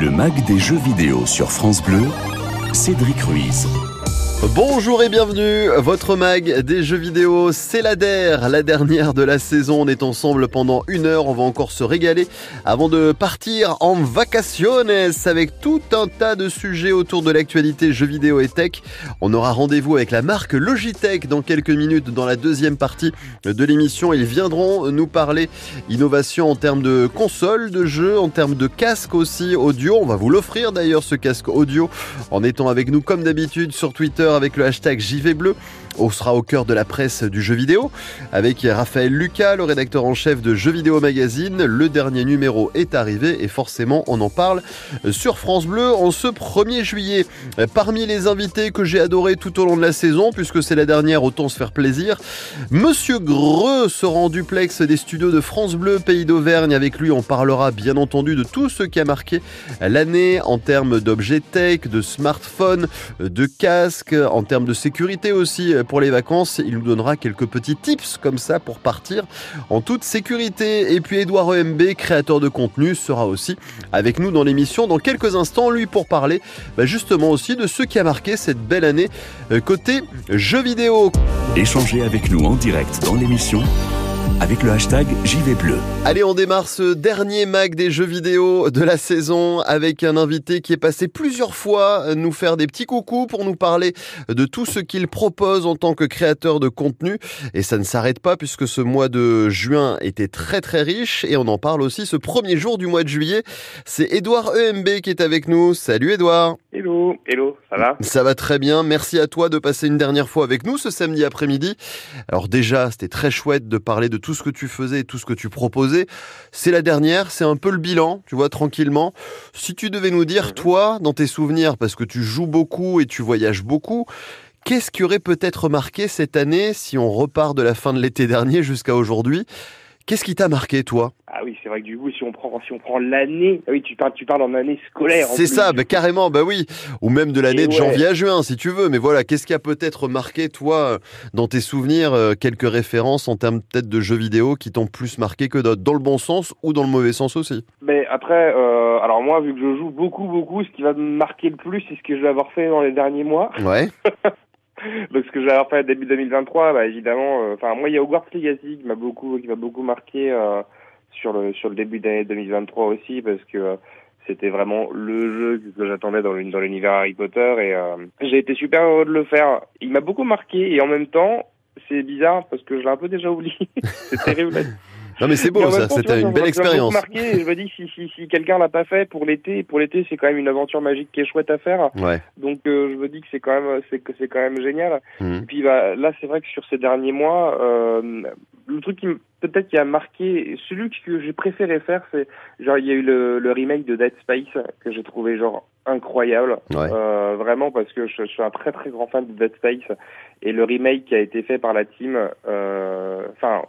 Le mag des jeux vidéo sur France Bleu, Cédric Ruiz. Bonjour et bienvenue, votre mag des jeux vidéo, c'est la DER, la dernière de la saison. On est ensemble pendant une heure, on va encore se régaler avant de partir en vacaciones avec tout un tas de sujets autour de l'actualité jeux vidéo et tech. On aura rendez-vous avec la marque Logitech dans quelques minutes dans la deuxième partie de l'émission. Ils viendront nous parler innovation en termes de consoles, de jeux, en termes de casque aussi audio. On va vous l'offrir d'ailleurs ce casque audio en étant avec nous comme d'habitude sur Twitter avec le hashtag JV Bleu. On sera au cœur de la presse du jeu vidéo avec Raphaël Lucas, le rédacteur en chef de Jeux Vidéo Magazine. Le dernier numéro est arrivé et forcément on en parle sur France Bleu en ce 1er juillet. Parmi les invités que j'ai adoré tout au long de la saison, puisque c'est la dernière, autant se faire plaisir, Monsieur Greux sera en duplex des studios de France Bleu, Pays d'Auvergne. Avec lui, on parlera bien entendu de tout ce qui a marqué l'année en termes d'objets tech, de smartphones, de casques, en termes de sécurité aussi pour les vacances. Il nous donnera quelques petits tips comme ça pour partir en toute sécurité. Et puis Edouard EMB, créateur de contenu, sera aussi avec nous dans l'émission dans quelques instants, lui pour parler bah, justement aussi de ce qui a marqué cette belle année euh, côté jeux vidéo. Échangez avec nous en direct dans l'émission avec le hashtag JV Bleu. Allez, on démarre ce dernier mag des jeux vidéo de la saison avec un invité qui est passé plusieurs fois nous faire des petits coucous pour nous parler de tout ce qu'il propose en tant que créateur de contenu. Et ça ne s'arrête pas puisque ce mois de juin était très très riche et on en parle aussi ce premier jour du mois de juillet. C'est Edouard EMB qui est avec nous. Salut Edouard. Hello, hello, ça va? Ça va très bien. Merci à toi de passer une dernière fois avec nous ce samedi après-midi. Alors déjà, c'était très chouette de parler de tout ce que tu faisais, tout ce que tu proposais. C'est la dernière, c'est un peu le bilan, tu vois, tranquillement. Si tu devais nous dire, toi, dans tes souvenirs, parce que tu joues beaucoup et tu voyages beaucoup, qu'est-ce qui aurait peut-être marqué cette année si on repart de la fin de l'été dernier jusqu'à aujourd'hui Qu'est-ce qui t'a marqué, toi Ah oui, c'est vrai que du coup, si on prend, si on prend l'année, ah oui, tu parles, tu parles en année scolaire. C'est ça, bah, carrément, bah oui. Ou même de l'année de ouais. janvier à juin, si tu veux. Mais voilà, qu'est-ce qui a peut-être marqué, toi, dans tes souvenirs, euh, quelques références en termes peut-être de jeux vidéo qui t'ont plus marqué que d'autres, dans le bon sens ou dans le mauvais sens aussi? Mais après, euh, alors moi, vu que je joue beaucoup, beaucoup, ce qui va me marquer le plus, c'est ce que je vais avoir fait dans les derniers mois. Ouais. Donc ce que avoir fait début 2023, bah évidemment, euh, enfin moi, il y a Hogwarts Legacy qui m'a beaucoup, qui m'a beaucoup marqué euh, sur le sur le début d'année 2023 aussi, parce que euh, c'était vraiment le jeu que j'attendais dans l'univers Harry Potter et euh, j'ai été super heureux de le faire. Il m'a beaucoup marqué et en même temps, c'est bizarre parce que je l'ai un peu déjà oublié. c'est terrible. Non, mais c'est beau, ça. C'était une belle expérience. marqué je me dis si, si, si quelqu'un l'a pas fait pour l'été, pour l'été, c'est quand même une aventure magique qui est chouette à faire. Ouais. Donc euh, je me dis que c'est quand même, c'est que c'est quand même génial. Mhm. Et puis bah, là, c'est vrai que sur ces derniers mois, euh, le truc qui peut-être qui a marqué, celui que j'ai préféré faire, c'est genre il y a eu le, le remake de Dead Space que j'ai trouvé genre incroyable, Ouais. Euh, vraiment parce que je, je suis un très très grand fan de Dead Space et le remake qui a été fait par la team, euh, enfin.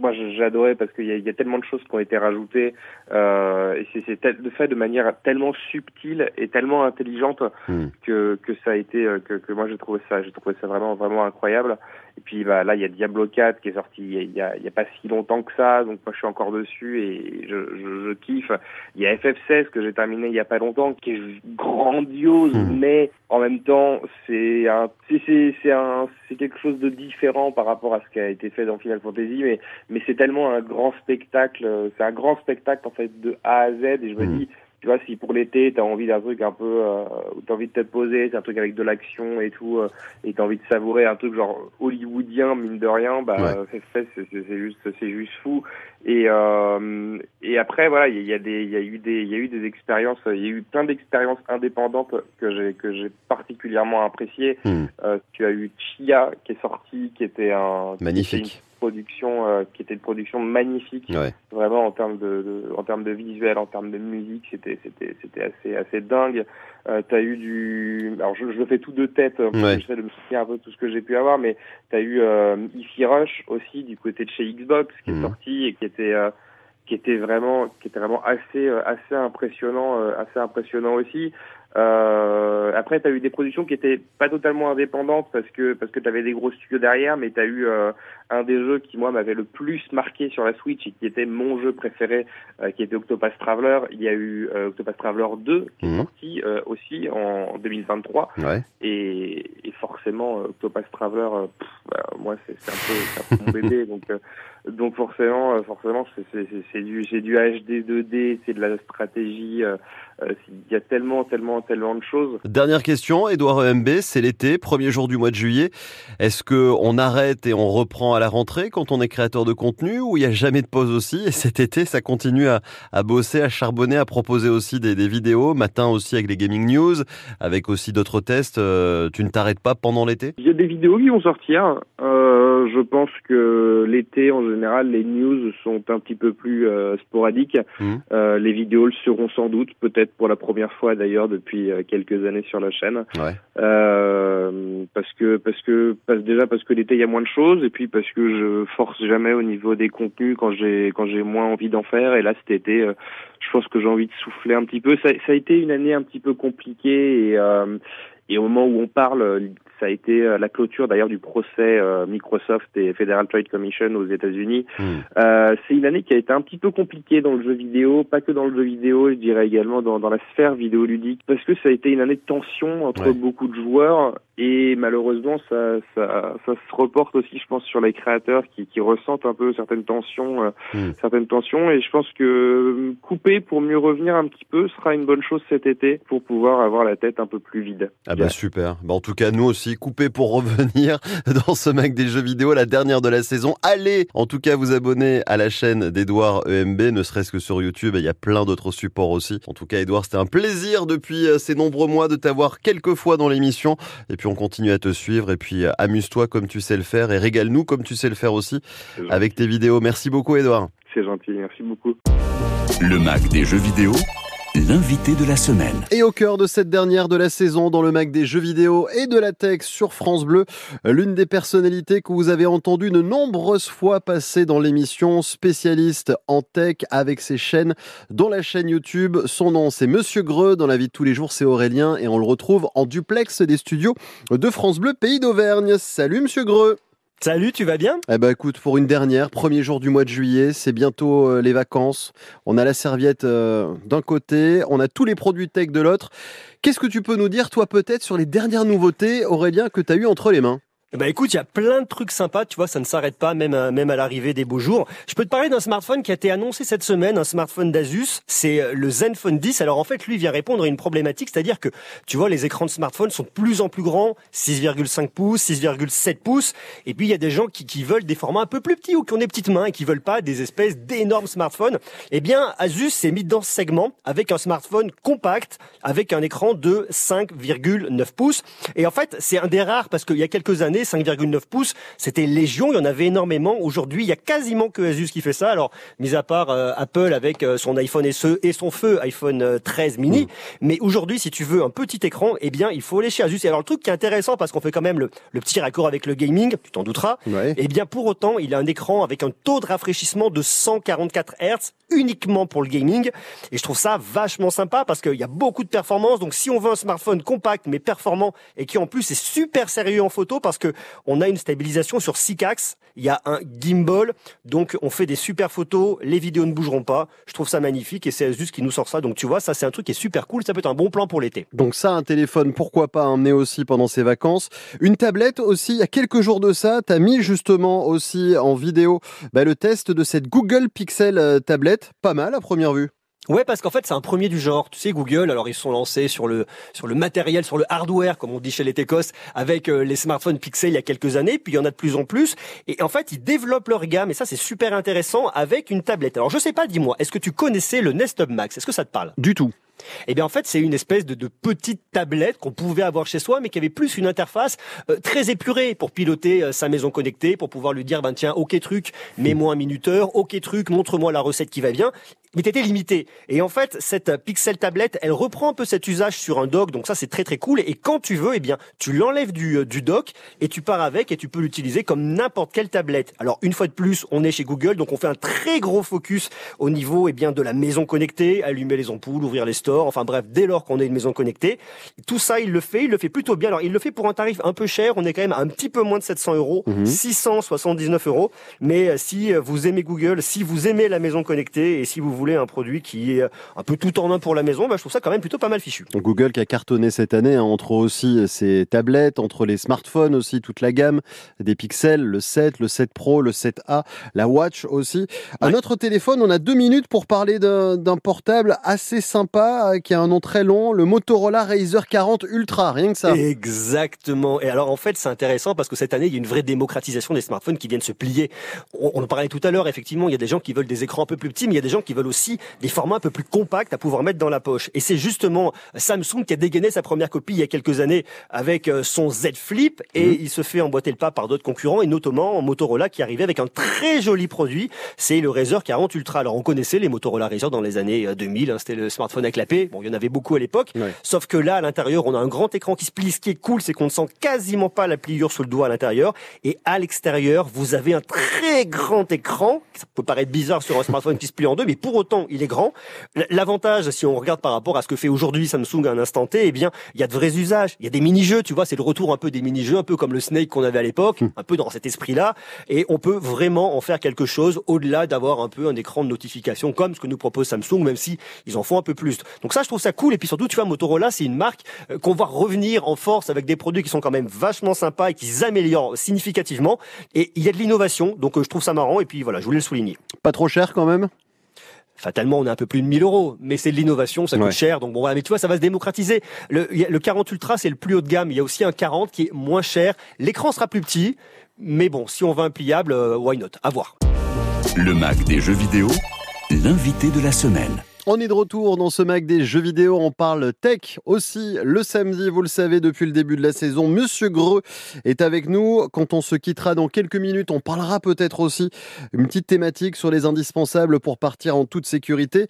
Moi, adoré parce qu'il y, y a tellement de choses qui ont été rajoutées euh, et c'est- fait de manière tellement subtile et tellement intelligente Hmm. que, que ça a été euh, que, que moi j'ai trouvé ça j'ai trouvé ça vraiment vraiment incroyable et puis bah là il y a Diablo 4 qui est sorti il y a, pas si longtemps que ça donc moi je suis encore dessus et je, je, je kiffe il y a FF16 que j'ai terminé il y a pas longtemps qui est grandiose Hmm. mais en même temps c'est un c'est c'est c'est un c'est quelque chose de différent par rapport à ce qui a été fait dans Final Fantasy mais mais c'est tellement un grand spectacle euh, c'est un grand spectacle en fait de A à Z et je me Hmm. dis tu vois, si pour l'été, t'as envie d'un truc un peu, euh, où t'as envie de te poser, c'est un truc avec de l'action et tout, euh, et t'as envie de savourer un truc genre hollywoodien, mine de rien, bah, Ouais. euh, c'est c'est c'est- c'est juste, c'est juste fou. Et euh, et après, voilà, il y, a- y a des, il y a eu des, il y a eu des expériences, il y a eu plein d'expériences indépendantes que j'ai que j'ai particulièrement appréciées. Euh, tu as eu Chia qui est sorti, qui était un Magnifique. Production, euh, qui était une production magnifique Ouais. vraiment en termes de, de en termes de visuel, en termes de musique, c'était c'était c'était assez assez dingue. Euh, t'as eu du, alors je, je fais tout de tête, parce Ouais. j'essaie de me souvenir un peu de tout ce que j'ai pu avoir, mais t'as eu euh, Easy Rush aussi du côté de chez Xbox qui Mhm. est sorti et qui était euh, qui était vraiment qui était vraiment assez euh, assez impressionnant euh, assez impressionnant aussi. Euh, après, tu as eu des productions qui étaient pas totalement indépendantes parce que parce que tu avais des gros studios derrière, mais tu as eu euh, un des jeux qui moi m'avait le plus marqué sur la Switch et qui était mon jeu préféré, euh, qui était Octopath Traveler. Il y a eu euh, Octopath Traveler 2 qui est Mhm. sorti euh, aussi en 2023 Ouais. et, et forcément euh, Octopath Traveler, pff, bah, moi c'est un peu, c'est un peu mon bébé donc donc forcément forcément c'est du du HD 2D, c'est de la stratégie. Il y a tellement tellement tellement de choses. Dernière question, Edouard EMB, c'est l'été, premier jour du mois de juillet. Est-ce que on arrête et on reprend à la rentrée quand on est créateur de contenu ou il y a jamais de pause aussi Et cet été, ça continue à, à bosser, à charbonner, à proposer aussi des, des vidéos, matin aussi avec les gaming news, avec aussi d'autres tests. Euh, tu ne t'arrêtes pas pendant l'été? Il y a des vidéos qui vont sortir. Euh, je pense que l'été, en général, les news sont un petit peu plus euh, sporadiques. Euh, les vidéos le seront sans doute, peut-être pour la première fois d'ailleurs depuis quelques années sur la chaîne. Ouais. Parce que parce que parce, déjà parce que l'été il y a moins de choses et puis parce que je force jamais au niveau des contenus quand j'ai quand j'ai moins envie d'en faire et là cet été euh, je pense que j'ai envie de souffler un petit peu ça, ça a été une année un petit peu compliquée et euh, et au moment où on parle ça a été euh, la clôture d'ailleurs du procès Microsoft et Federal Trade Commission aux États-Unis Hmm. euh, c'est une année qui a été un petit peu compliquée dans le jeu vidéo, pas que dans le jeu vidéo, je dirais également dans, dans la sphère vidéoludique, parce que ça a été une année de tension entre Ouais. beaucoup de joueurs et malheureusement ça, ça, ça se reporte aussi, je pense, sur les créateurs qui, qui ressentent un peu certaines tensions, euh, Mm. certaines tensions et je pense que euh, couper pour mieux revenir un petit peu sera une bonne chose cet été pour pouvoir avoir la tête un peu plus vide. Ah bah super. Bah en tout cas, nous aussi, coupés pour revenir dans ce Mac des jeux vidéo, la dernière de la saison. Allez, en tout cas, vous abonner à la chaîne d'Edouard EMB, ne serait-ce que sur YouTube. Il y a plein d'autres supports aussi. En tout cas, Edouard, c'était un plaisir depuis euh, ces nombreux mois de t'avoir quelques fois dans l'émission. Et puis, on continue à te suivre. Et puis, euh, amuse-toi comme tu sais le faire et régale-nous comme tu sais le faire aussi avec tes vidéos. Merci beaucoup, Edouard. C'est gentil, merci beaucoup. Le Mac des jeux vidéo, l'invité de la semaine. Et au cœur de cette dernière de la saison, dans le Mac des jeux vidéo et de la tech sur France Bleu, l'une des personnalités que vous avez entendu de nombreuses fois passer dans l'émission, spécialiste en tech avec ses chaînes, dont la chaîne YouTube. Son nom, c'est Monsieur Greux. Dans la vie de tous les jours, c'est Aurélien et on le retrouve en duplex des studios de France Bleu, pays d'Auvergne. Salut Monsieur Greux. Salut, tu vas bien? Eh ben écoute, pour une dernière, premier jour du mois de juillet, c'est bientôt euh, les vacances. On a la serviette euh, d'un côté, on a tous les produits tech de l'autre. Qu'est-ce que tu peux nous dire, toi, peut-être, sur les dernières nouveautés, Aurélien, que tu as eu entre les mains? Bah écoute, il y a plein de trucs sympas, tu vois, ça ne s'arrête pas, même à, même à l'arrivée des beaux jours. Je peux te parler d'un smartphone qui a été annoncé cette semaine, un smartphone d'Asus, c'est euh, le Zenfone 10. Alors en fait, lui vient répondre à une problématique, c'est-à-dire que, tu vois, les écrans de smartphone sont de plus en plus grands, 6,5 pouces, 6,7 pouces, et puis il y a des gens qui, qui veulent des formats un peu plus petits ou qui ont des petites mains et qui veulent pas des espèces d'énormes smartphones. Eh bien, Asus s'est mis dans ce segment avec un smartphone compact, avec un écran de 5,9 pouces. Et en fait, c'est un des rares parce qu'il y a quelques années, 5,9 pouces, c'était légion, il y en avait énormément. Aujourd'hui, il y a quasiment que Asus qui fait ça. Alors, mis à part euh, Apple avec euh, son iPhone SE et son feu iPhone euh, 13 mini, mais aujourd'hui, si tu veux un petit écran, eh bien, il faut aller chez Asus. Et alors, le truc qui est intéressant parce qu'on fait quand même le, le petit raccord avec le gaming, tu t'en douteras. Ouais. Eh bien, pour autant, il a un écran avec un taux de rafraîchissement de 144 Hz uniquement pour le gaming. Et je trouve ça vachement sympa parce qu'il y a beaucoup de performance. Donc, si on veut un smartphone compact mais performant et qui en plus est super sérieux en photo parce que on a une stabilisation sur 6 axes, il y a un gimbal, donc on fait des super photos, les vidéos ne bougeront pas. Je trouve ça magnifique et c'est Asus qui nous sort ça. Donc, tu vois, ça c'est un truc qui est super cool. Ça peut être un bon plan pour l'été. Donc ça, un téléphone, pourquoi pas emmener aussi pendant ses vacances. Une tablette aussi, il y a quelques jours de ça, tu as mis justement aussi en vidéo bah, le test de cette Google Pixel euh, tablette. Pas mal à première vue. Ouais, parce qu'en fait, c'est un premier du genre. Tu sais, Google, alors ils sont lancés sur le sur le matériel, sur le hardware, comme on dit chez les techos, avec euh, les smartphones Pixel il y a quelques années, puis il y en a de plus en plus. Et en fait, ils développent leur gamme, et ça, c'est super intéressant, avec une tablette. Alors, je sais pas, dis-moi, est-ce que tu connaissais le Nest Hub Max? Est-ce que ça te parle? Du tout. eh bien, en fait, c'est une espèce de, de petite tablette qu'on pouvait avoir chez soi, mais qui avait plus une interface euh, très épurée pour piloter euh, sa maison connectée, pour pouvoir lui dire, ben tiens, ok truc, mets-moi un minuteur, ok truc, montre-moi la recette qui va bien. Mais t'étais limité. Et en fait, cette Pixel tablette, elle reprend un peu cet usage sur un dock, donc ça c'est très très cool. Et quand tu veux, eh bien, tu l'enlèves du, euh, du dock et tu pars avec et tu peux l'utiliser comme n'importe quelle tablette. Alors une fois de plus, on est chez Google, donc on fait un très gros focus au niveau eh bien de la maison connectée, allumer les ampoules, ouvrir les stores, enfin bref, dès lors qu'on a une maison connectée, tout ça il le fait, il le fait plutôt bien. Alors il le fait pour un tarif un peu cher, on est quand même un petit peu moins de 700 euros, 679 mhm. euros. Mais euh, si euh, vous aimez Google, si vous aimez la maison connectée et si vous voulez un produit qui est un peu tout en un pour la maison, bah, je trouve ça quand même plutôt pas mal fichu. Google qui a cartonné cette année hein, entre aussi ses tablettes, entre les smartphones aussi, toute la gamme des pixels, le 7, le 7 Pro, le 7A, la Watch aussi. Un autre téléphone, on a deux minutes pour parler d'un portable assez sympa euh, qui a un nom très long, le Motorola Razer 40 Ultra, rien que ça. Exactement. Et alors en fait, c'est intéressant parce que cette année, il y a une vraie démocratisation des smartphones qui viennent se plier. On, on en parlait tout à l'heure, effectivement, il y a des gens qui veulent des écrans un peu plus petits, mais il y a des gens qui veulent aussi des formats un peu plus compacts à pouvoir mettre dans la poche. Et c'est justement Samsung qui a dégainé sa première copie il y a quelques années avec euh, son Z Flip et mhm. il se fait emboîter le pas par d'autres concurrents et notamment Motorola qui arrivait avec un très joli produit, c'est le Razer 40 Ultra. Alors on connaissait les Motorola Razer dans les années 2000, euh, hein, c'était le smartphone à clapper. Bon, il y en avait beaucoup à l'époque, sauf que là à l'intérieur, on a un grand écran qui se plie. Ce qui est cool, c'est qu'on ne sent quasiment pas la pliure sous le doigt à l'intérieur et à l'extérieur, vous avez un très grand écran. Ça peut paraître bizarre sur un smartphone qui se plie en deux, mais pour autant, il est grand. L'avantage, si on regarde par rapport à ce que fait aujourd'hui Samsung à un instant T, eh bien, il y a de vrais usages. Il y a des mini-jeux, tu vois, c'est le retour un peu des mini-jeux, un peu comme le Snake qu'on avait à l'époque, hmm. un peu dans cet esprit-là. Et on peut vraiment en faire quelque chose au-delà d'avoir un peu un écran de notification comme ce que nous propose Samsung, même si ils en font un peu plus. Donc ça, je trouve ça cool. Et puis surtout, tu vois, Motorola, c'est une marque euh, qu'on va revenir en force avec des produits qui sont quand même vachement sympas et qui s'améliorent significativement. Et il y a de l'innovation, donc euh, je trouve ça marrant. Et puis voilà, je voulais le souligner. Pas trop cher quand même? Fatalement, on est un peu plus de 1000 euros, mais c'est de l'innovation, ça coûte cher. Donc bon, voilà, mais tu vois, ça va se démocratiser. Le, le 40 Ultra, c'est le plus haut de gamme. Il y a aussi un 40 qui est moins cher. L'écran sera plus petit, mais bon, si on veut un pliable, euh, why not? À voir. Le Mac des jeux vidéo, l'invité de la semaine. On est de retour dans ce Mac des jeux vidéo. On parle tech aussi le samedi. Vous le savez, depuis le début de la saison, Monsieur Greux est avec nous. Quand on se quittera dans quelques minutes, on parlera peut-être aussi une petite thématique sur les indispensables pour partir en toute sécurité.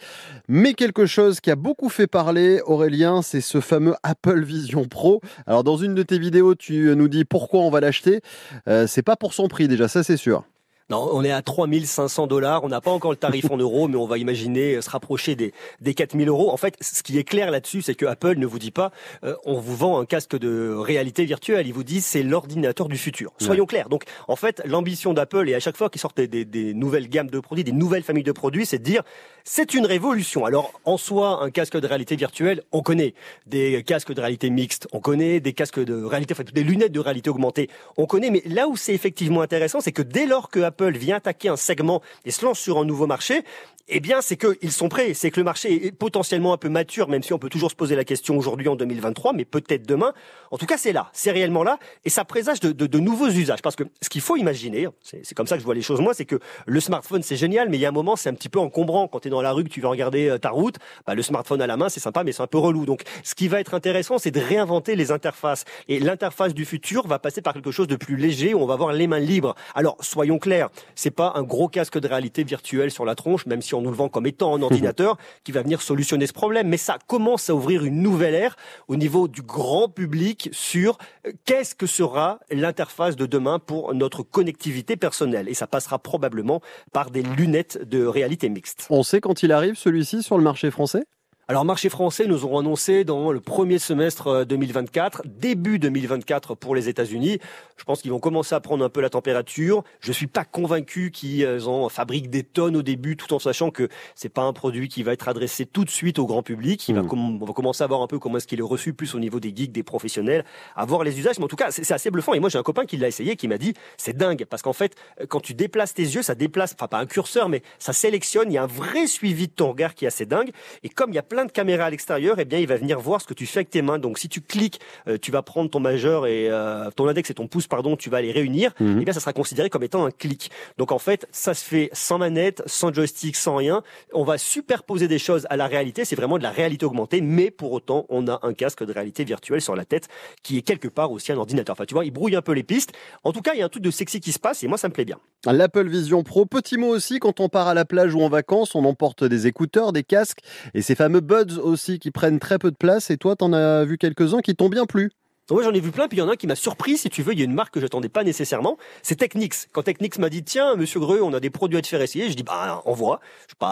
Mais quelque chose qui a beaucoup fait parler, Aurélien, c'est ce fameux Apple Vision Pro. Alors, dans une de tes vidéos, tu nous dis pourquoi on va l'acheter. Euh, c'est pas pour son prix déjà, ça c'est sûr. Non, on est à 3500 dollars. On n'a pas encore le tarif en euros, mais on va imaginer euh, se rapprocher des, des 4000 euros. En fait, ce qui est clair là-dessus, c'est que Apple ne vous dit pas, euh, on vous vend un casque de réalité virtuelle. Ils vous disent, c'est l'ordinateur du futur. Soyons clairs. Donc, en fait, l'ambition d'Apple, et à chaque fois qu'ils sortent des, des, nouvelles gammes de produits, des nouvelles familles de produits, c'est de dire, c'est une révolution. Alors, en soi, un casque de réalité virtuelle, on connaît. Des casques de réalité mixte, on connaît. Des casques de réalité, enfin, des lunettes de réalité augmentée, on connaît. Mais là où c'est effectivement intéressant, c'est que dès lors que Apple vient attaquer un segment et se lance sur un nouveau marché, eh bien, c'est qu'ils sont prêts. C'est que le marché est potentiellement un peu mature, même si on peut toujours se poser la question aujourd'hui en 2023, mais peut-être demain. En tout cas, c'est là, c'est réellement là, et ça présage de, de, de nouveaux usages. Parce que ce qu'il faut imaginer, c'est comme ça que je vois les choses moi, c'est que le smartphone c'est génial, mais il y a un moment c'est un petit peu encombrant. Quand es dans la rue, que tu vas regarder euh, ta route, bah, le smartphone à la main c'est sympa, mais c'est un peu relou. Donc, ce qui va être intéressant, c'est de réinventer les interfaces. Et l'interface du futur va passer par quelque chose de plus léger où on va avoir les mains libres. Alors, soyons clairs, c'est pas un gros casque de réalité virtuelle sur la tronche, même si on nous le vend comme étant un ordinateur qui va venir solutionner ce problème. Mais ça commence à ouvrir une nouvelle ère au niveau du grand public sur euh, qu'est-ce que sera l'interface de demain pour notre connectivité personnelle. Et ça passera probablement par des lunettes de réalité mixte. On sait quand il arrive celui-ci sur le marché français? Alors, marché français, nous aurons annoncé dans le premier semestre 2024, euh, début 2024 pour les États-Unis. Je pense qu'ils vont commencer à prendre un peu la température. Je suis pas convaincu qu'ils en fabriquent des tonnes au début, tout en sachant que c'est pas un produit qui va être adressé tout de suite au grand public. Il va hmm. on va commencer à voir un peu comment est-ce qu'il est reçu plus au niveau des geeks, des professionnels, à voir les usages. Mais en tout cas, c'est assez bluffant. Et moi, j'ai un copain qui l'a essayé, qui m'a dit, c'est dingue, parce qu'en fait, quand tu déplaces tes yeux, ça déplace, enfin pas un curseur, mais ça sélectionne. Il y a un vrai suivi de ton regard qui est assez dingue. Et comme il y a plein plein de caméras à l'extérieur, eh bien, il va venir voir ce que tu fais avec tes mains. Donc, si tu cliques, euh, tu vas prendre ton majeur et euh, ton index et ton pouce, pardon, tu vas les réunir. Mhm. Eh bien, ça sera considéré comme étant un clic. Donc, en fait, ça se fait sans manette, sans joystick, sans rien. On va superposer des choses à la réalité. C'est vraiment de la réalité augmentée, mais pour autant, on a un casque de réalité virtuelle sur la tête qui est quelque part aussi un ordinateur. Enfin, tu vois, il brouille un peu les pistes. En tout cas, il y a un truc de sexy qui se passe et moi, ça me plaît bien. L'Apple Vision Pro, petit mot aussi, quand on part à la plage ou en vacances, on emporte des écouteurs, des casques et ces fameux buds aussi qui prennent très peu de place. Et toi, t'en as vu quelques-uns qui t'ont bien plu. Oui, j'en ai vu plein, puis il y en a un qui m'a surpris, si tu veux, il y a une marque que j'attendais pas nécessairement, c'est Technics. Quand Technics m'a dit, tiens, monsieur Greux, on a des produits à te faire essayer, je dis, bah, on voit.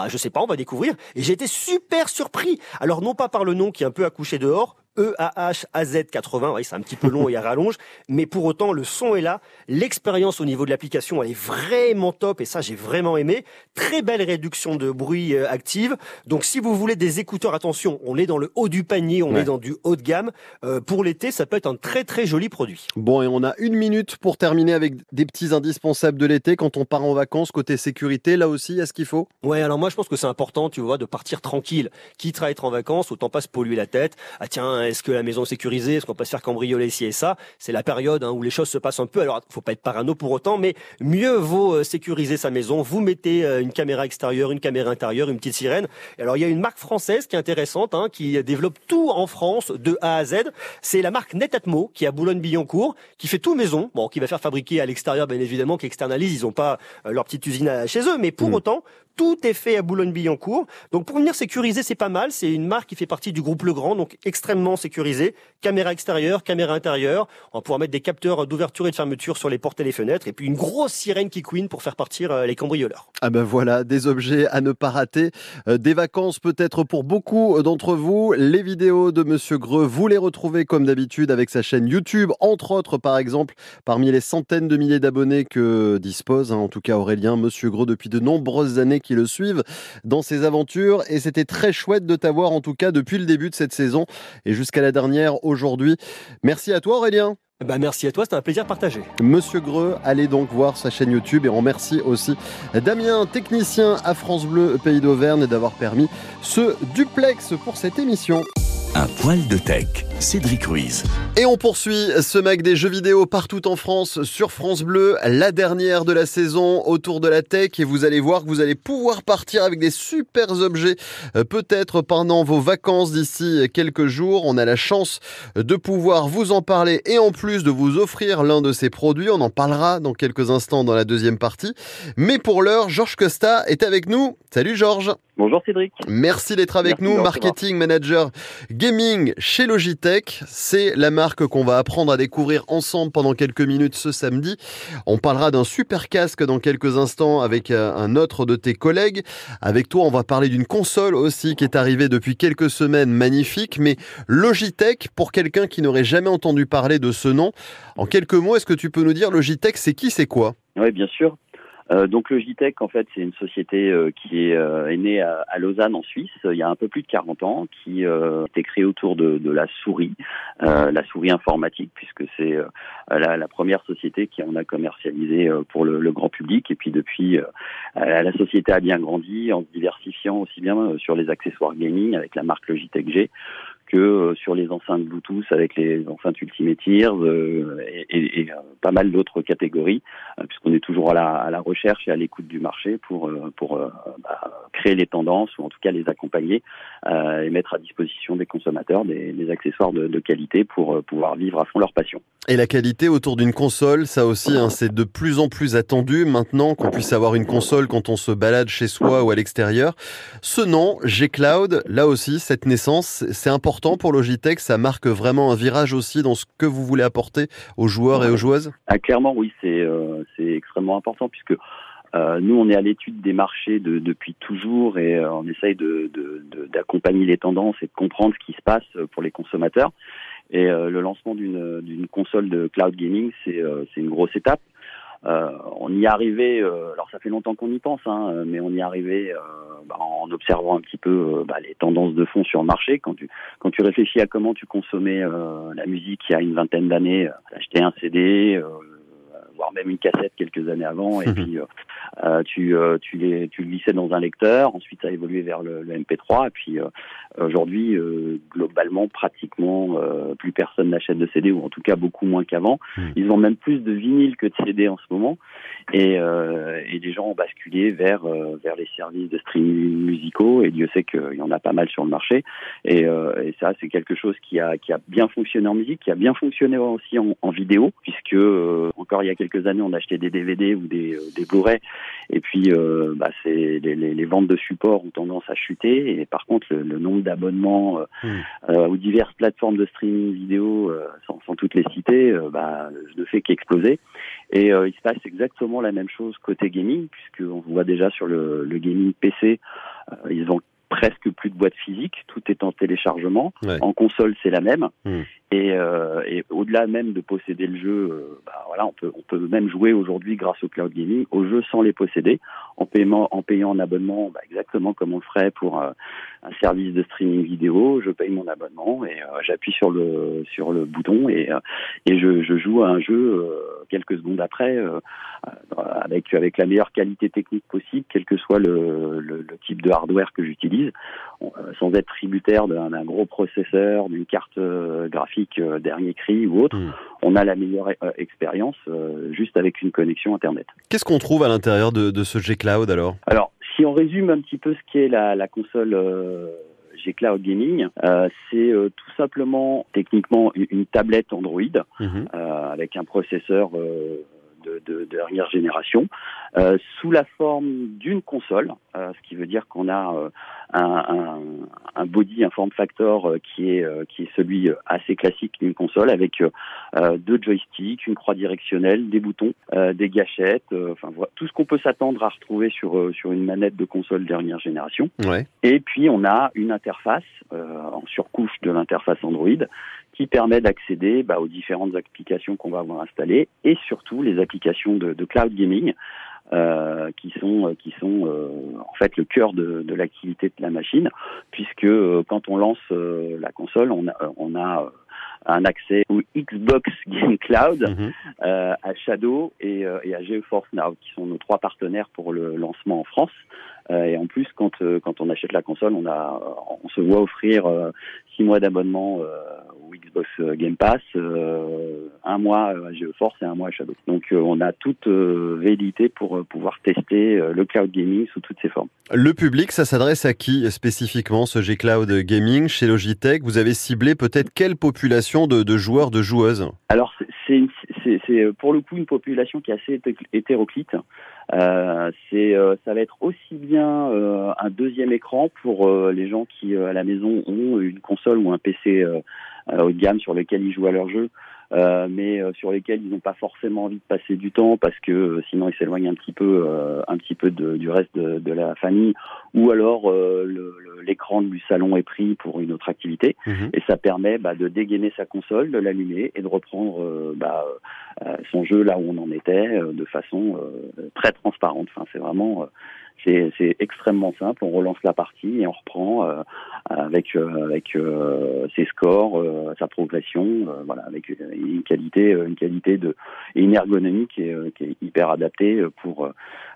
Je, sais pas, on va découvrir. Et j'ai été super surpris. Alors, non pas par le nom qui est un peu accouché dehors, EAH-AZ80, oui, c'est un petit peu long et à rallonge, mais pour autant, le son est là, l'expérience au niveau de l'application, elle est vraiment top, et ça, j'ai vraiment aimé. Très belle réduction de bruit euh, active. Donc, si vous voulez des écouteurs, attention, on est dans le haut du panier, on Ouais. est dans du haut de gamme. Euh, pour l'été, ça peut être un très très joli produit. Bon, et on a une minute pour terminer avec des petits indispensables de l'été quand on part en vacances. Côté sécurité, là aussi, il y a ce qu'il faut? Ouais, alors moi je pense que c'est important, tu vois, de partir tranquille. Quitte à être en vacances, autant pas se polluer la tête. Ah tiens, est-ce que la maison est sécurisée Est-ce qu'on peut se faire cambrioler ci et ça? C'est la période hein, où les choses se passent un peu. Alors faut pas être parano pour autant, mais mieux vaut euh, sécuriser sa maison. Vous mettez euh, une caméra extérieure, une caméra intérieure, une petite sirène. Et alors il y a une marque française qui est intéressante, hein, qui développe tout en France de A à Z. C'est la marque Netatmo qui est à Boulogne-Billancourt, qui fait tout maison. Bon, qui va faire fabriquer à l'extérieur, bien évidemment, qui externalise. Ils ont pas euh, leur petite usine à- chez eux, mais pour Mm. autant, tout est fait à Boulogne-Billancourt. Donc pour venir sécuriser, c'est pas mal. C'est une marque qui fait partie du groupe Legrand, donc extrêmement sécurisée. Caméra extérieure, caméra intérieure. On va pouvoir mettre des capteurs d'ouverture et de fermeture sur les portes et les fenêtres. Et puis une grosse sirène qui couine pour faire partir euh, les cambrioleurs. Ah ben voilà, des objets à ne pas rater, Euh, des vacances peut-être pour beaucoup d'entre vous. Les vidéos de Monsieur Greux, vous les retrouvez comme d'habitude avec sa chaîne YouTube, entre autres par exemple, parmi les centaines de milliers d'abonnés que dispose, hein, en tout cas Aurélien, Monsieur Greux depuis de nombreuses années qui le suivent dans ses aventures. Et c'était très chouette de t'avoir en tout cas depuis le début de cette saison et jusqu'à la dernière aujourd'hui. Merci à toi Aurélien. Bah merci à toi, c'était un plaisir partagé. Monsieur Greux, allez donc voir sa chaîne YouTube et on remercie aussi Damien, technicien à France Bleu Pays d'Auvergne, d'avoir permis ce duplex pour cette émission. Un poil de tech. Cédric Ruiz. Et on poursuit ce mag des jeux vidéo partout en France sur France Bleu, la dernière de la saison autour de la tech et vous allez voir que vous allez pouvoir partir avec des super objets euh, peut-être pendant vos vacances d'ici quelques jours. On a la chance de pouvoir vous en parler et en plus de vous offrir l'un de ces produits. On en parlera dans quelques instants dans la deuxième partie. Mais pour l'heure, Georges Costa est avec nous. Salut Georges. Bonjour Cédric. Merci d'être avec Merci nous, marketing manager gaming chez Logitech. C'est la marque qu'on va apprendre à découvrir ensemble pendant quelques minutes ce samedi. On parlera d'un super casque dans quelques instants avec euh, un autre de tes collègues. Avec toi, on va parler d'une console aussi qui est arrivée depuis quelques semaines, magnifique. Mais Logitech, pour quelqu'un qui n'aurait jamais entendu parler de ce nom, en quelques mots, est-ce que tu peux nous dire Logitech, c'est qui, c'est quoi? Oui, bien sûr. Euh, donc Logitech, en fait, c'est une société euh, qui est, euh, née à, Lausanne, en Suisse, il y a un peu plus de 40 ans, qui a été créée autour de, la souris, la souris informatique, puisque c'est la, première société qui en a commercialisé pour le, le grand public. Et puis depuis, la société a bien grandi en se diversifiant aussi bien sur les accessoires gaming avec la marque Logitech G que euh, sur les enceintes Bluetooth avec les enceintes Ultimate Ears euh, et, euh, pas mal d'autres catégories puisqu'on est toujours à la, recherche et à l'écoute du marché pour, pour bah, créer les tendances ou en tout cas les accompagner et mettre à disposition des consommateurs des, accessoires de, qualité pour pouvoir vivre à fond leur passion. Et la qualité autour d'une console, ça aussi, hein, c'est de plus en plus attendu maintenant qu'on puisse avoir une console quand on se balade chez soi ou à l'extérieur. Ce nom, G-Cloud, là aussi, cette naissance, c'est important pour Logitech. Ça marque vraiment un virage aussi dans ce que vous voulez apporter aux joueurs et aux joueuses? Ah, clairement, oui, c'est euh, c'est extrêmement important puisque euh, nous, on est à l'étude des marchés de- depuis toujours et euh, on essaye de- de- d'accompagner les tendances et de comprendre ce qui se passe pour les consommateurs. Et le lancement d'une console de cloud gaming, c'est une grosse étape. Euh, on y arrivé, euh, alors ça fait longtemps qu'on y pense, hein, mais on y arrivé euh, bah, en observant un petit peu euh, bah, les tendances de fond sur le marché. Quand tu, quand tu réfléchis à comment tu consommais euh, la musique il y a une vingtaine d'années, euh, acheter un CD, euh, voire même une cassette quelques années avant, et puis tu tu les tu le glissais dans un lecteur. Ensuite, ça a évolué vers le, le MP3, et puis aujourd'hui, globalement, pratiquement plus personne n'achète de CD, ou en tout cas beaucoup moins qu'avant. Hmm. Ils ont même plus de vinyle que de CD en ce moment, et et les gens ont basculé vers vers les services de streaming musicaux, et Dieu sait qu'il y en a pas mal sur le marché. Et, et ça, c'est quelque chose qui a qui a bien fonctionné en musique, qui a bien fonctionné aussi en, en vidéo, puisque euh, encore il y a quelques années, on achetait des DVD ou des, euh, des Blu-ray, et puis euh, bah, c'est les, les, ventes de support ont tendance à chuter, et par contre le, nombre d'abonnements mmh. aux diverses plateformes de streaming vidéo, sans, sans, toutes les citer, bah, ne fait qu'exploser. Et il se passe exactement la même chose côté gaming, puisqu'on voit déjà sur le, le gaming PC, ils ont presque plus de boîte physique, tout est en téléchargement. En console, c'est la même. Hmm. Et, euh, et au-delà même de posséder le jeu, euh, bah, voilà, on peut, on peut même jouer aujourd'hui grâce au cloud gaming aux jeux sans les posséder, en paiement, en payant un abonnement, bah, exactement comme on le ferait pour euh, un service de streaming vidéo. Je paye mon abonnement et euh, j'appuie sur le sur le bouton et et je, je joue à un jeu quelques secondes après avec avec la meilleure qualité technique possible, quel que soit le, le, le type de hardware que j'utilise, sans être tributaire d'un gros processeur, d'une carte graphique euh, dernier cri ou autre, hmm. on a la meilleure euh, expérience euh, juste avec une connexion Internet. Qu'est-ce qu'on trouve à l'intérieur de, ce G-Cloud alors? Alors, si on résume un petit peu ce qu'est la, la console G-Cloud Gaming, c'est tout simplement techniquement une, tablette Android mhm. avec un processeur de, de, dernière génération, euh, sous la forme d'une console, euh, ce qui veut dire qu'on a euh, un, un, un, body, un form factor qui est qui est celui assez classique d'une console, avec deux joysticks, une croix directionnelle, des boutons, des gâchettes, enfin voilà, tout ce qu'on peut s'attendre à retrouver sur sur une manette de console dernière génération. Ouais. Et puis on a une interface en surcouche de l'interface Android qui permet d'accéder bah, aux différentes applications qu'on va avoir installées et surtout les applications de, de cloud gaming euh, qui sont qui sont euh, en fait le cœur de, de l'activité de la machine puisque euh, quand on lance euh, la console on a, on a un accès au Xbox Game Cloud, mhm. à Shadow et, et, à GeForce Now, qui sont nos trois partenaires pour le lancement en France. et en plus, quand, quand on achète la console, on, a, on se voit offrir six mois d'abonnement Xbox euh, Game Pass, euh, un mois à GeForce et un mois à Shadow. Donc euh, on a toute vérité pour pouvoir tester le cloud gaming sous toutes ses formes. Le public, ça s'adresse à qui spécifiquement ce G-Cloud Gaming chez Logitech? Vous avez ciblé peut-être quelle population de, joueurs, de joueuses? Alors c'est pour le coup une population qui est assez hétéroclite. Euh, c'est, ça va être aussi bien un deuxième écran pour les gens qui à la maison ont une console ou un PC euh, haut de gamme sur lesquels ils jouent à leur jeu, euh, mais euh, sur lesquels ils n'ont pas forcément envie de passer du temps parce que sinon ils s'éloignent un petit peu, un petit peu de, du reste de, de, la famille, ou alors l'écran du salon est pris pour une autre activité, mhm. et ça permet bah, de dégainer sa console, de l'allumer et de reprendre bah, son jeu là où on en était de façon très transparente. Enfin, c'est vraiment c'est extrêmement simple. On relance la partie et on reprend euh, avec euh, avec euh, ses scores, sa progression, voilà, avec une qualité une qualité de et une ergonomie qui est, qui est hyper adaptée pour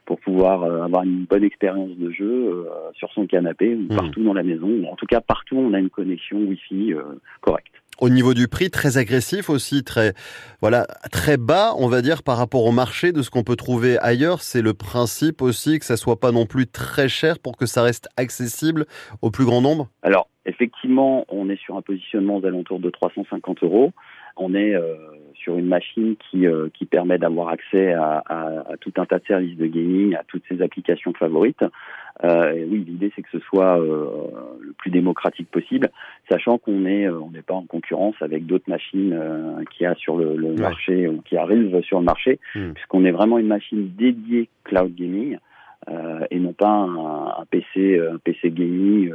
pour pouvoir avoir une bonne expérience de jeu sur son canapé ou mmh. partout dans la maison. En tout cas, partout on a une connexion Wi-Fi correcte. Au niveau du prix, très agressif aussi, très voilà, très bas, on va dire par rapport au marché de ce qu'on peut trouver ailleurs. C'est le principe aussi que ça soit pas non plus très cher pour que ça reste accessible au plus grand nombre. Alors effectivement, on est sur un positionnement aux alentours de 350 euros. On est euh, sur une machine qui, euh, qui permet d'avoir accès à, à, à, tout un tas de services de gaming, à toutes ses applications favorites. Euh, et oui, l'idée c'est que ce soit euh, le plus démocratique possible, sachant qu'on est on n'est pas en concurrence avec d'autres machines qui a sur le, le marché ou qui arrivent sur le marché, hmm. puisqu'on est vraiment une machine dédiée cloud gaming. et non pas un, un PC un PC gaming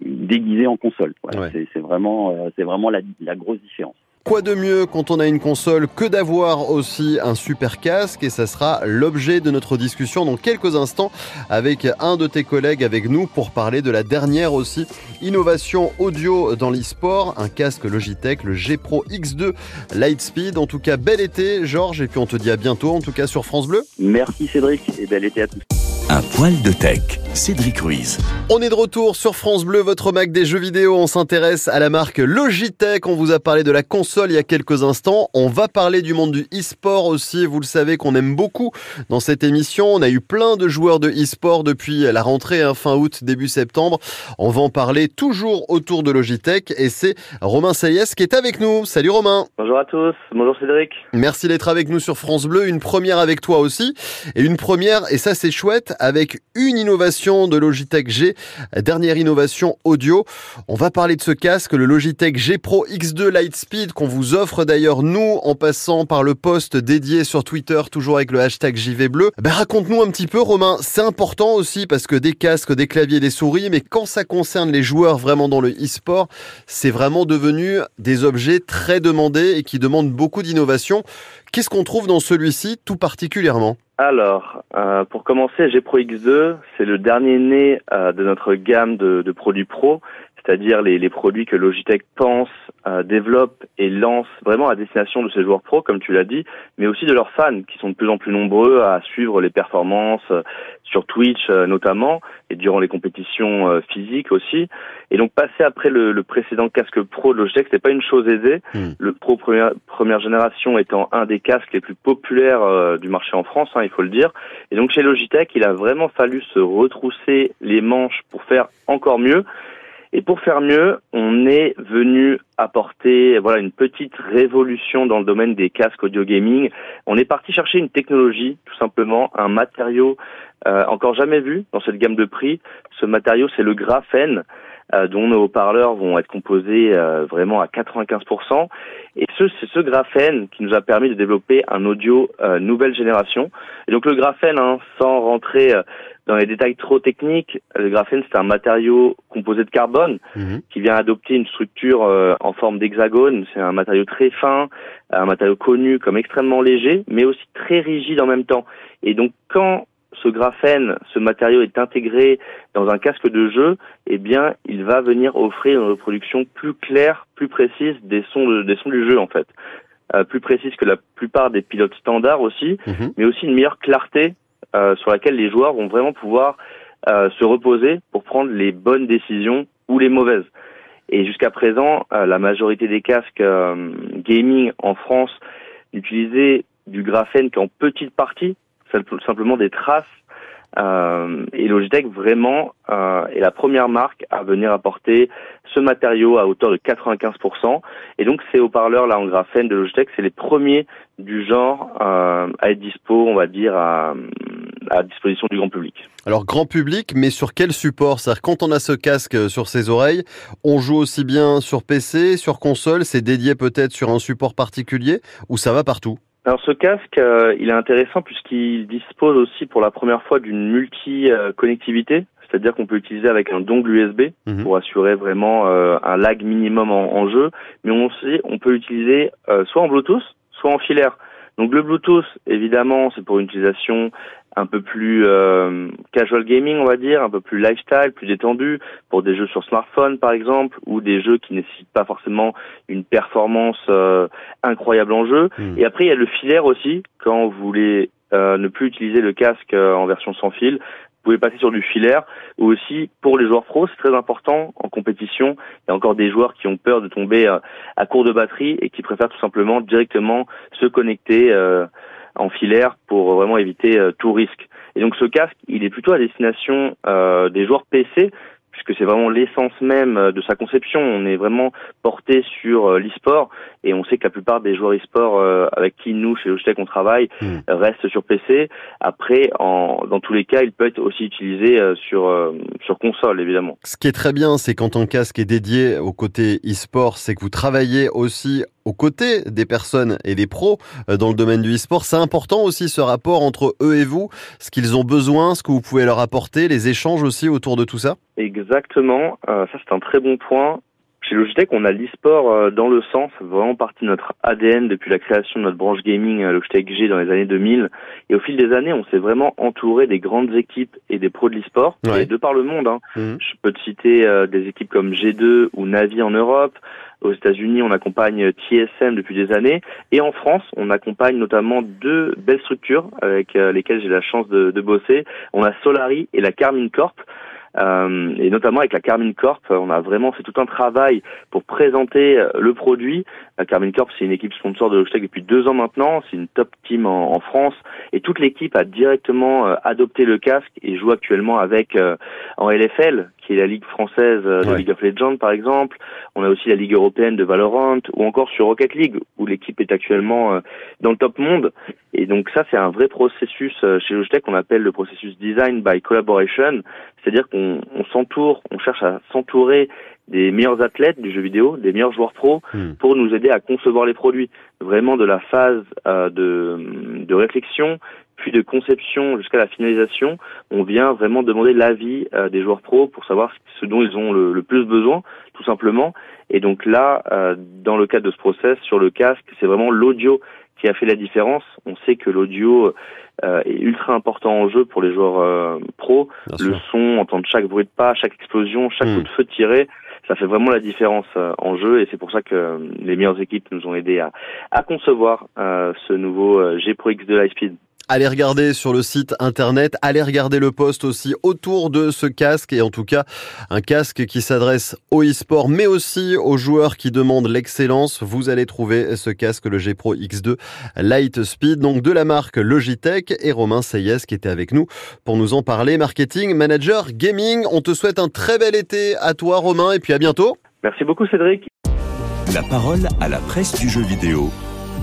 déguisé en console. Voilà, c'est vraiment c'est vraiment la, la grosse différence. Quoi de mieux quand on a une console que d'avoir aussi un super casque et ça sera l'objet de notre discussion dans quelques instants avec un de tes collègues avec nous pour parler de la dernière aussi innovation audio dans l'e-sport, un casque Logitech, le G Pro X2 Lightspeed. En tout cas, bel été Georges et puis on te dit à bientôt en tout cas sur France Bleu. Merci Cédric et bel été à tous. Un poil de tech, Cédric Ruiz. On est de retour sur France Bleu, votre Mac des jeux vidéo. On s'intéresse à la marque Logitech. On vous a parlé de la console il y a quelques instants. On va parler du monde du e-sport aussi. Vous le savez qu'on aime beaucoup dans cette émission. On a eu plein de joueurs de e-sport depuis la rentrée hein, fin août, début septembre. On va en parler toujours autour de Logitech et c'est Romain Sayès qui est avec nous. Salut Romain. Bonjour à tous. Bonjour Cédric. Merci d'être avec nous sur France Bleu. Une première avec toi aussi. Et une première, et ça c'est chouette, avec une innovation de Logitech G, dernière innovation audio. On va parler de ce casque, le Logitech G Pro X2 Lightspeed qu'on vous offre d'ailleurs nous en passant par le post dédié sur Twitter, toujours avec le hashtag JV bleu. Ben, raconte-nous un petit peu Romain, c'est important aussi parce que des casques, des claviers, des souris, mais quand ça concerne les joueurs vraiment dans le e-sport, c'est vraiment devenu des objets très demandés et qui demandent beaucoup d'innovation. Qu'est-ce qu'on trouve dans celui-ci tout particulièrement? Alors, euh, pour commencer, G Pro X2, c'est le dernier né euh, de notre gamme de, produits pro, c'est-à-dire les, produits que Logitech pense, euh, développe et lance vraiment à destination de ses joueurs pro, comme tu l'as dit, mais aussi de leurs fans, qui sont de plus en plus nombreux à suivre les performances euh, sur Twitch euh, notamment, et durant les compétitions euh, physiques aussi. Et donc passer après le, le précédent casque pro de Logitech, c'est pas une chose aisée. Hmm. Le Pro première, première génération étant un des casques les plus populaires euh, du marché en France, hein, il faut le dire. Et donc chez Logitech, il a vraiment fallu se retrousser les manches pour faire encore mieux. Et pour faire mieux, on est venu apporter voilà une petite révolution dans le domaine des casques audio gaming. On est parti chercher une technologie, tout simplement, un matériau euh, encore jamais vu dans cette gamme de prix. Ce matériau, c'est le graphène. Euh, dont nos haut-parleurs vont être composés euh, vraiment à 95%. Et ce, c'est ce graphène qui nous a permis de développer un audio euh, nouvelle génération. Et donc le graphène, hein, sans rentrer dans les détails trop techniques, le graphène c'est un matériau composé de carbone mmh. qui vient adopter une structure en forme d'hexagone. C'est un matériau très fin, un matériau connu comme extrêmement léger, mais aussi très rigide en même temps. Et donc quand ce graphène, ce matériau est intégré dans un casque de jeu, eh bien, il va venir offrir une reproduction plus claire, plus précise des sons, des sons du jeu en fait, euh, plus précise que la plupart des pilotes standards aussi, mhm. mais aussi une meilleure clarté euh, sur laquelle les joueurs vont vraiment pouvoir euh, se reposer pour prendre les bonnes décisions ou les mauvaises. Et jusqu'à présent, euh, la majorité des casques euh, gaming en France utilisaient du graphène qu'en petite partie, simplement des traces. Euh, et Logitech vraiment euh, est la première marque à venir apporter ce matériau à hauteur de 95%. Et donc ces haut-parleurs là en graphène de Logitech, c'est les premiers du genre euh, à être dispo, on va dire, à, à disposition du grand public. Alors grand public, mais sur quel support? C'est-à-dire quand on a ce casque sur ses oreilles, on joue aussi bien sur PC, sur console, c'est dédié peut-être sur un support particulier ou ça va partout? Alors ce casque, euh, il est intéressant puisqu'il dispose aussi pour la première fois d'une multi-connectivité, c'est-à-dire qu'on peut l'utiliser avec un dongle USB mhm. pour assurer vraiment euh, un lag minimum en, en, jeu, mais on sait, on peut l'utiliser euh, soit en Bluetooth, soit en filaire. Donc le Bluetooth, évidemment, c'est pour une utilisation un peu plus euh, casual gaming, on va dire, un peu plus lifestyle, plus détendu, pour des jeux sur smartphone par exemple, ou des jeux qui nécessitent pas forcément une performance euh, incroyable en jeu. Hmm. Et après, il y a le filaire aussi, quand vous voulez euh, ne plus utiliser le casque euh, en version sans fil, vous pouvez passer sur du filaire ou aussi pour les joueurs pros, c'est très important en compétition. Il y a encore des joueurs qui ont peur de tomber euh, à court de batterie et qui préfèrent tout simplement directement se connecter en filaire pour vraiment éviter euh, tout risque. Et donc ce casque, il est plutôt à destination euh, des joueurs PC puisque c'est vraiment l'essence même euh, de sa conception. On est vraiment porté sur l'e-sport et on sait que la plupart des joueurs e-sport euh, avec qui nous chez Logitech on travaille hmm. restent sur PC. Après, en, dans tous les cas, il peut être aussi utilisé sur sur console évidemment. Ce qui est très bien, c'est quand un casque est dédié au côté e-sport, c'est que vous travaillez aussi aux côtés des personnes et des pros dans le domaine du e-sport. C'est important aussi ce rapport entre eux et vous, ce qu'ils ont besoin, ce que vous pouvez leur apporter, les échanges aussi autour de tout ça Exactement, euh, ça c'est un très bon point. chez Logitech, on a l'e-sport euh, dans le sens, vraiment partie de notre ADN depuis la création de notre branche gaming euh, Logitech G dans les années 2000. Et au fil des années, on s'est vraiment entouré des grandes équipes et des pros de l'e-sport, Ouais. de par le monde. Hein. Mhm. Je peux te citer euh, des équipes comme G2 ou Navi en Europe. Aux États-Unis, on accompagne TSM depuis des années. Et en France, on accompagne notamment deux belles structures avec euh, lesquelles j'ai la chance de, de bosser. On a Solari et la Carmine Corp. Euh, et notamment avec la Carmine Corp, on a vraiment fait tout un travail pour présenter euh, le produit. La Carmine Corp, c'est une équipe sponsor de Logitech depuis deux ans maintenant. C'est une top team en, en France. Et toute l'équipe a directement euh, adopté le casque et joue actuellement avec euh, en LFL, qui est la ligue française euh, de Ouais. League of Legends par exemple. On a aussi la ligue européenne de Valorant ou encore sur Rocket League où l'équipe est actuellement euh, dans le top monde. Et donc ça, c'est un vrai processus euh, chez Logitech qu'on appelle le processus design by collaboration. C'est-à-dire qu'on on s'entoure, on cherche à s'entourer des meilleurs athlètes du jeu vidéo, des meilleurs joueurs pro, Hmm. pour nous aider à concevoir les produits. Vraiment de la phase euh, de, de réflexion, puis de conception jusqu'à la finalisation, on vient vraiment demander l'avis euh, des joueurs pro pour savoir ce dont ils ont le, le plus besoin, tout simplement. Et donc là, euh, dans le cadre de ce process, sur le casque, c'est vraiment l'audio qui a fait la différence. On sait que l'audio euh, est ultra important en jeu pour les joueurs euh, pros. Bien Le sûr. son, entendre chaque bruit de pas, chaque explosion, chaque Hmm. coup de feu tiré, ça fait vraiment la différence euh, en jeu et c'est pour ça que euh, les meilleures équipes nous ont aidés à, à concevoir euh, ce nouveau euh, G Pro X2 Lightspeed. Allez regarder sur le site internet, allez regarder le post aussi autour de ce casque et en tout cas un casque qui s'adresse au e-sport mais aussi aux joueurs qui demandent l'excellence. Vous allez trouver ce casque, le G Pro X2 Lightspeed, donc de la marque Logitech et Romain Seyes qui était avec nous pour nous en parler. Marketing, manager, gaming, on te souhaite un très bel été à toi Romain et puis à bientôt. Merci beaucoup Cédric. La parole à la presse du jeu vidéo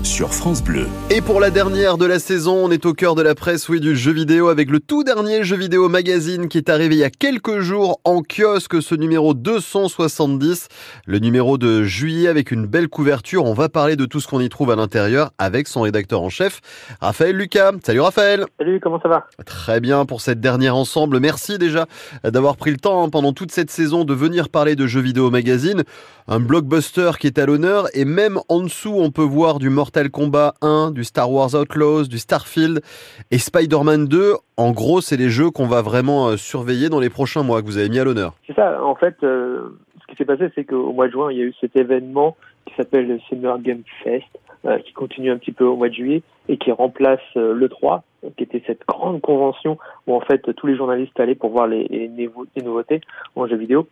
sur France Bleu. Et pour la dernière de la saison, on est au cœur de la presse, oui, du jeu vidéo avec le tout dernier jeu vidéo magazine qui est arrivé il y a quelques jours en kiosque, ce numéro 270, le numéro de juillet avec une belle couverture. On va parler de tout ce qu'on y trouve à l'intérieur avec son rédacteur en chef, Raphaël Lucas. Salut Raphaël Salut, comment ça va? Très bien pour cette dernière ensemble. Merci déjà d'avoir pris le temps hein, pendant toute cette saison de venir parler de jeux vidéo magazine. Un blockbuster qui est à l'honneur et même en dessous on peut voir du Mortal Kombat 1, du Star Wars Outlaws, du Starfield et Spider-Man 2. En gros, c'est les jeux qu'on va vraiment euh, surveiller dans les prochains mois que vous avez mis à l'honneur. C'est ça, en fait, euh, ce qui s'est passé, c'est qu'au mois de juin, il y a eu cet événement qui s'appelle le Summer Game Fest, euh, qui continue un petit peu au mois de juillet et qui remplace euh, l'E3, qui était cette grande convention où en fait tous les journalistes allaient pour voir les, les nouveautés en jeux vidéo.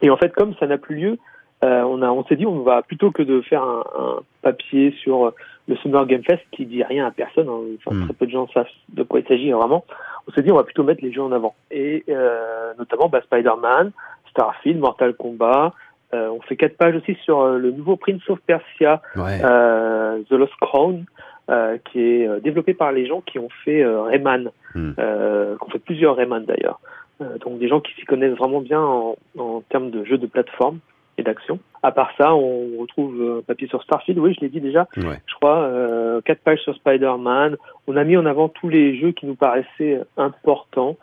Et en fait, comme ça n'a plus lieu, euh, on, a, on s'est dit, on va plutôt que de faire un, un papier sur euh, le Summer Game Fest qui dit rien à personne, hein, enfin, Hmm. très peu de gens savent de quoi il s'agit vraiment, on s'est dit, on va plutôt mettre les jeux en avant. Et euh, notamment bah, Spider-Man, Starfield, Mortal Kombat. Euh, on fait quatre pages aussi sur euh, le nouveau Prince of Persia, Ouais. euh, The Lost Crown, euh, qui est développé par les gens qui ont fait Rayman, euh, qui ont fait plusieurs Rayman d'ailleurs. Euh, donc des gens qui s'y connaissent vraiment bien en, en termes de jeux de plateforme et d'action. À part ça, on retrouve euh, un papier sur Starfield, oui, je l'ai dit déjà, Ouais. je crois, euh, quatre pages sur Spider-Man. On a mis en avant tous les jeux qui nous paraissaient euh, importants,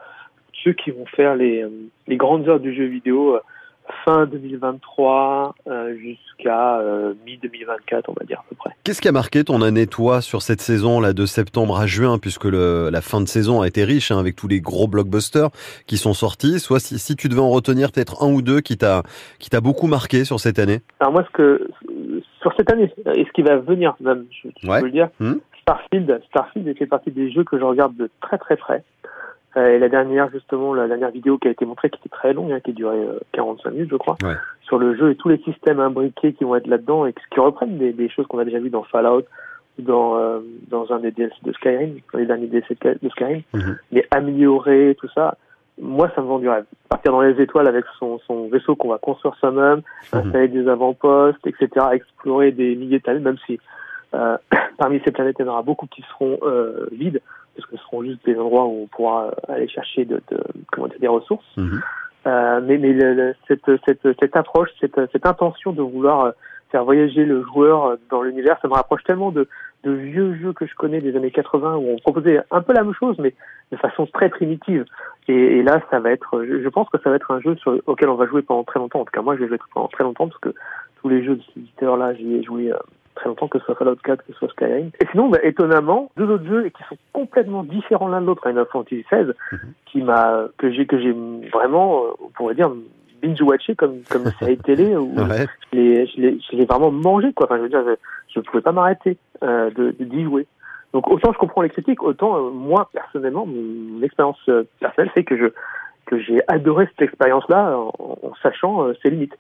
ceux qui vont faire les, euh, les grandes heures du jeu vidéo fin 2023 euh, jusqu'à euh, mi-2024, on va dire à peu près. Qu'est-ce qui a marqué ton année, toi, sur cette saison là de septembre à juin, puisque le, la fin de saison a été riche hein, avec tous les gros blockbusters qui sont sortis? Soit si, si tu devais en retenir peut-être un ou deux qui t'a qui t'a beaucoup marqué sur cette année? Alors moi, ce que sur cette année et ce qui va venir, même, je, je Ouais. peux le dire, Hmm. Starfield, Starfield fait partie des jeux que je regarde de très très près. Euh, et la dernière, justement, la dernière vidéo qui a été montrée, qui était très longue, hein, qui a duré euh, 45 minutes, je crois, Ouais. sur le jeu et tous les systèmes imbriqués qui vont être là-dedans et qui reprennent des, des choses qu'on a déjà vues dans Fallout, ou dans euh, dans un des DLC de Skyrim, dans les derniers DLC de Skyrim, Mhm. mais améliorés, tout ça. Moi, ça me vend du rêve. Partir dans les étoiles avec son, son vaisseau qu'on va construire soi-même, Mhm. installer des avant-postes, etc., explorer des milliers de planètes, même si euh, parmi ces planètes, il y en aura beaucoup qui seront euh, vides, parce que ce seront juste des endroits où on pourra euh, aller chercher de, de comment dire, des ressources. Mhm. Euh, mais mais le, le- cette, cette, cette approche, cette, cette intention de vouloir euh, faire voyager le joueur dans l'univers, ça me rapproche tellement de, de vieux jeux que je connais des années 80 où on proposait un peu la même chose, mais de façon très primitive. Et, là, ça va être, je, pense que ça va être un jeu sur, auquel on va jouer pendant très longtemps. En tout cas, moi, je vais jouer pendant très longtemps parce que tous les jeux de ce éditeur-là, j'y ai joué très longtemps, que ce soit Fallout 4, que ce soit Skyrim. Et sinon, bah, étonnamment, deux autres jeux qui sont complètement différents l'un de l'autre. Final Fantasy XVI, qui m'a, que j'ai, que j'ai vraiment, euh, on pourrait dire, binge-watché comme, comme une série télé où je l'ai, je l'ai, je l'ai vraiment mangé, quoi. Enfin, je veux dire, je, ne pouvais pas m'arrêter, euh, de, d'y jouer. Donc, autant je comprends les critiques, autant, euh, moi, personnellement, mon expérience euh, personnelle c'est que je, que j'ai adoré cette expérience-là en, en sachant euh, ses limites.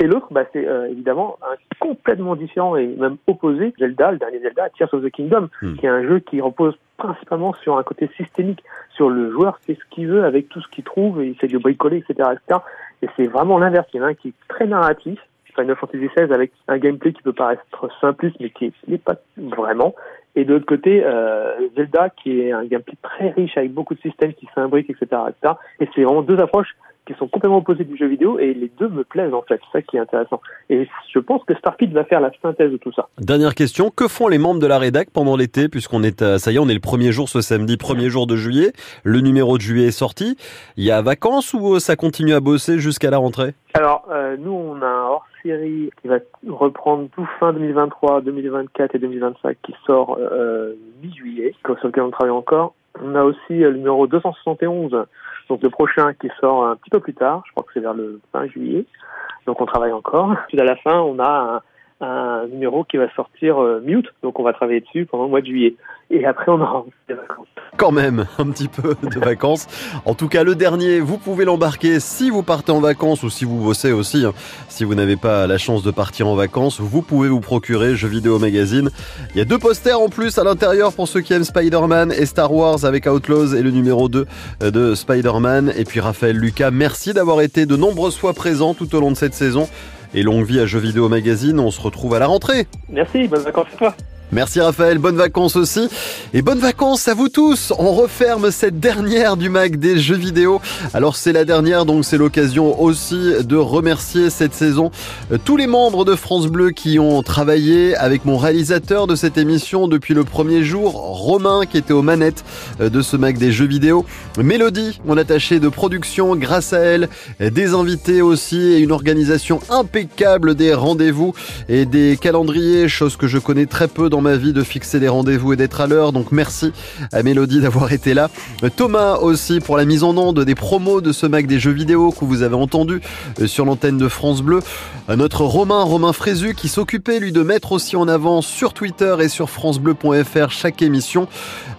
Et l'autre, bah, c'est euh, évidemment un complètement différent et même opposé, Zelda, le dernier Zelda, Tears of the Kingdom, hmm. qui est un jeu qui repose principalement sur un côté systémique, sur le joueur fait ce qu'il veut avec tout ce qu'il trouve, et il fait du bricoler, etc., etc. Et c'est vraiment l'inverse. Il y en a un qui est très narratif, Final Fantasy XVI avec un gameplay qui peut paraître simpliste, mais qui n'est pas vraiment. Et de l'autre côté, euh, Zelda, qui est un gameplay très riche avec beaucoup de systèmes qui s'imbriquent, etc., etc. Et c'est vraiment deux approches qui sont complètement opposées du jeu vidéo et les deux me plaisent en fait. C'est ça qui est intéressant. Et je pense que Starfield va faire la synthèse de tout ça. Dernière question, que font les membres de la rédac pendant l'été puisqu'on est, ça y est, on est le premier jour ce samedi, premier jour de juillet. Le numéro de juillet est sorti. Il y a vacances ou ça continue à bosser jusqu'à la rentrée? Alors euh, nous, on a un hors série qui va reprendre tout fin 2023, 2024 et 2025 qui sort euh, mi-juillet, sur lequel on travaille encore. On a aussi le numéro 271, donc le prochain qui sort un petit peu plus tard, je crois que c'est vers le 20 juillet. Donc on travaille encore. Puis à la fin, on a un numéro qui va sortir euh, mi-août, donc on va travailler dessus pendant le mois de juillet. Et après, on aura des vacances. Quand même, un petit peu de vacances. En tout cas, le dernier, vous pouvez l'embarquer si vous partez en vacances ou si vous bossez aussi. Hein. Si vous n'avez pas la chance de partir en vacances, vous pouvez vous procurer Jeux Vidéo Magazine. Il y a deux posters en plus à l'intérieur pour ceux qui aiment Spider-Man et Star Wars avec Outlaws et le numéro 2 de Spider-Man. Et puis Raphaël Lucas, merci d'avoir été de nombreuses fois présent tout au long de cette saison et longue vie à Jeux Vidéo Magazine. On se retrouve à la rentrée. Merci, bonnes vacances à toi. Merci Raphaël, bonnes vacances aussi. Et bonnes vacances à vous tous. On referme cette dernière du mag des jeux vidéo. Alors c'est la dernière, donc c'est l'occasion aussi de remercier cette saison euh, tous les membres de France Bleu qui ont travaillé avec mon réalisateur de cette émission depuis le premier jour, Romain qui était aux manettes euh, de ce mag des jeux vidéo. Mélodie, mon attaché de production, grâce à elle, des invités aussi et une organisation impeccable des rendez-vous et des calendriers, chose que je connais très peu dans ma vie de fixer des rendez-vous et d'être à l'heure. Donc merci à Mélodie d'avoir été là. Thomas aussi pour la mise en onde des promos de ce Mac des jeux vidéo que vous avez entendu euh, sur l'antenne de France Bleu. Notre Romain, Romain Frézu, qui s'occupait lui de mettre aussi en avant sur Twitter et sur francebleu.fr chaque émission.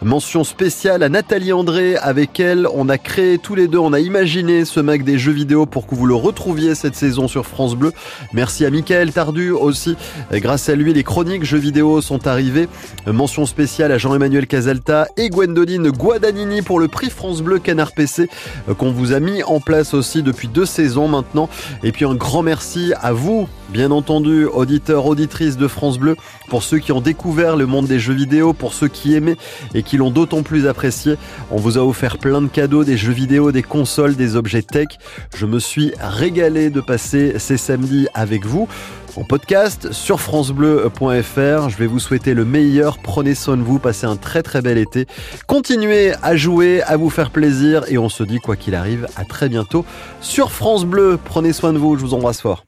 Mention spéciale à Nathalie André, avec elle on a créé tous les deux, on a imaginé ce Mac des jeux vidéo pour que vous le retrouviez cette saison sur France Bleu. Merci à Michael Tardu aussi. Grâce à lui, les chroniques jeux vidéo sont Mention spéciale à Jean-Emmanuel Casalta et Gwendoline Guadagnini pour le prix France Bleu Canard PC euh, qu'on vous a mis en place aussi depuis deux saisons maintenant. Et puis un grand merci à vous, bien entendu, auditeurs, auditrices de France Bleu, pour ceux qui ont découvert le monde des jeux vidéo, pour ceux qui aimaient et qui l'ont d'autant plus apprécié. On vous a offert plein de cadeaux, des jeux vidéo, des consoles, des objets tech. Je me suis régalé de passer ces samedis avec vous en podcast sur francebleu.fr. Je vais vous souhaiter le meilleur. Prenez soin de vous, passez un très très bel été. Continuez à jouer, à vous faire plaisir et on se dit quoi qu'il arrive à très bientôt sur France Bleu. Prenez soin de vous, je vous embrasse fort.